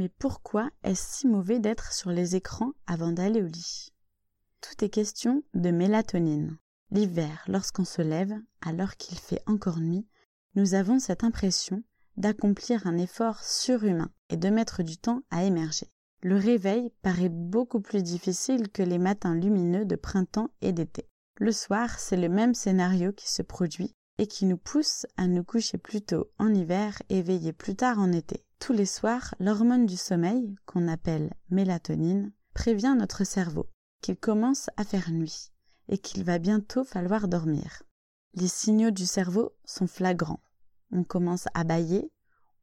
Mais pourquoi est-ce si mauvais d'être sur les écrans avant d'aller au lit? Tout est question de mélatonine. L'hiver, lorsqu'on se lève, alors qu'il fait encore nuit, nous avons cette impression d'accomplir un effort surhumain et de mettre du temps à émerger. Le réveil paraît beaucoup plus difficile que les matins lumineux de printemps et d'été. Le soir, c'est le même scénario qui se produit et qui nous pousse à nous coucher plus tôt en hiver et veiller plus tard en été. Tous les soirs, l'hormone du sommeil, qu'on appelle mélatonine, prévient notre cerveau qu'il commence à faire nuit et qu'il va bientôt falloir dormir. Les signaux du cerveau sont flagrants. On commence à bailler,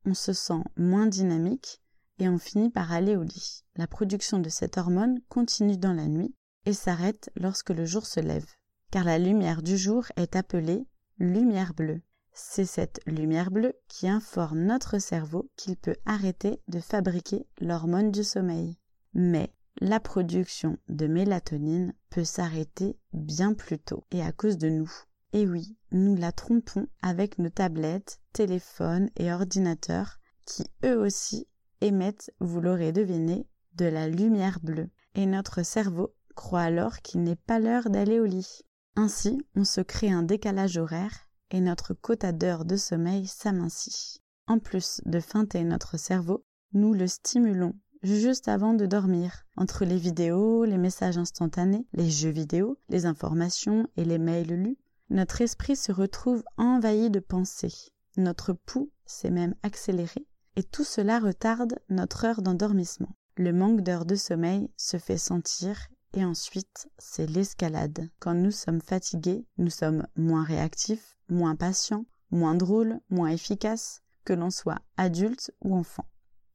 on se sent moins dynamique et on finit par aller au lit. La production de cette hormone continue dans la nuit et s'arrête lorsque le jour se lève, car la lumière du jour est appelée lumière bleue. C'est cette lumière bleue qui informe notre cerveau qu'il peut arrêter de fabriquer l'hormone du sommeil. Mais la production de mélatonine peut s'arrêter bien plus tôt et à cause de nous. Et oui, nous la trompons avec nos tablettes, téléphones et ordinateurs qui eux aussi émettent, vous l'aurez deviné, de la lumière bleue. Et notre cerveau croit alors qu'il n'est pas l'heure d'aller au lit. Ainsi, on se crée un décalage horaire et notre quota d'heures de sommeil s'amincit. En plus de feinter notre cerveau, nous le stimulons juste avant de dormir. Entre les vidéos, les messages instantanés, les jeux vidéo, les informations et les mails lus, notre esprit se retrouve envahi de pensées. Notre pouls s'est même accéléré et tout cela retarde notre heure d'endormissement. Le manque d'heures de sommeil se fait sentir et ensuite c'est l'escalade. Quand nous sommes fatigués, nous sommes moins réactifs, moins patient, moins drôle, moins efficace, que l'on soit adulte ou enfant.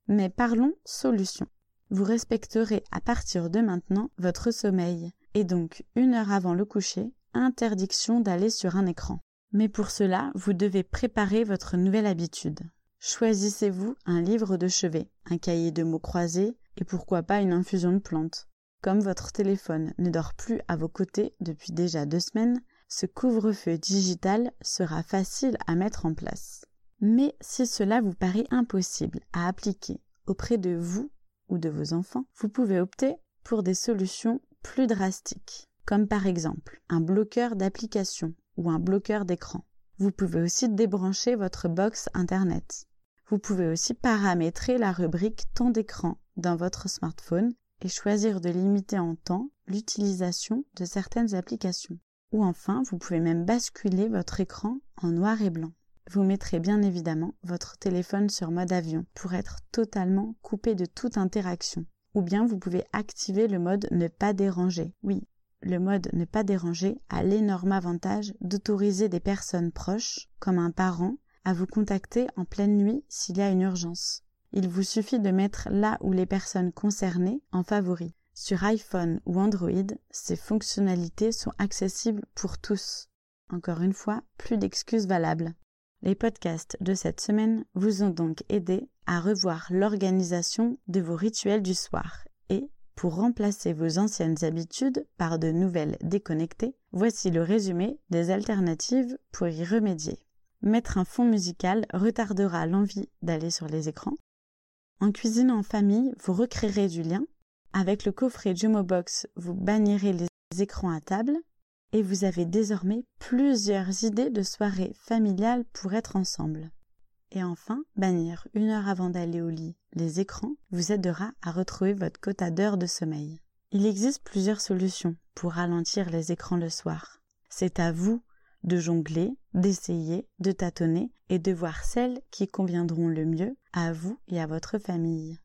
Mais parlons solution. Vous respecterez à partir de maintenant votre sommeil, et donc une heure avant le coucher, interdiction d'aller sur un écran. Mais pour cela, vous devez préparer votre nouvelle habitude. Choisissez-vous un livre de chevet, un cahier de mots croisés, et pourquoi pas une infusion de plantes. Comme votre téléphone ne dort plus à vos côtés depuis déjà deux semaines, ce couvre-feu digital sera facile à mettre en place. Mais si cela vous paraît impossible à appliquer auprès de vous ou de vos enfants, vous pouvez opter pour des solutions plus drastiques, comme par exemple un bloqueur d'application ou un bloqueur d'écran. Vous pouvez aussi débrancher votre box Internet. Vous pouvez aussi paramétrer la rubrique temps d'écran dans votre smartphone et choisir de limiter en temps l'utilisation de certaines applications. Ou enfin, vous pouvez même basculer votre écran en noir et blanc. Vous mettrez bien évidemment votre téléphone sur mode avion pour être totalement coupé de toute interaction. Ou bien vous pouvez activer le mode ne pas déranger. Oui, le mode ne pas déranger a l'énorme avantage d'autoriser des personnes proches, comme un parent, à vous contacter en pleine nuit s'il y a une urgence. Il vous suffit de mettre là où les personnes concernées en favori. Sur iPhone ou Android, ces fonctionnalités sont accessibles pour tous. Encore une fois, plus d'excuses valables. Les podcasts de cette semaine vous ont donc aidé à revoir l'organisation de vos rituels du soir et, pour remplacer vos anciennes habitudes par de nouvelles déconnectées, voici le résumé des alternatives pour y remédier. Mettre un fond musical retardera l'envie d'aller sur les écrans. En cuisinant en famille, vous recréerez du lien avec le coffret Jumo Box, vous bannirez les écrans à table et vous avez désormais plusieurs idées de soirées familiales pour être ensemble. Et enfin, bannir une heure avant d'aller au lit les écrans vous aidera à retrouver votre quota d'heures de sommeil. Il existe plusieurs solutions pour ralentir les écrans le soir. C'est à vous de jongler, d'essayer, de tâtonner et de voir celles qui conviendront le mieux à vous et à votre famille.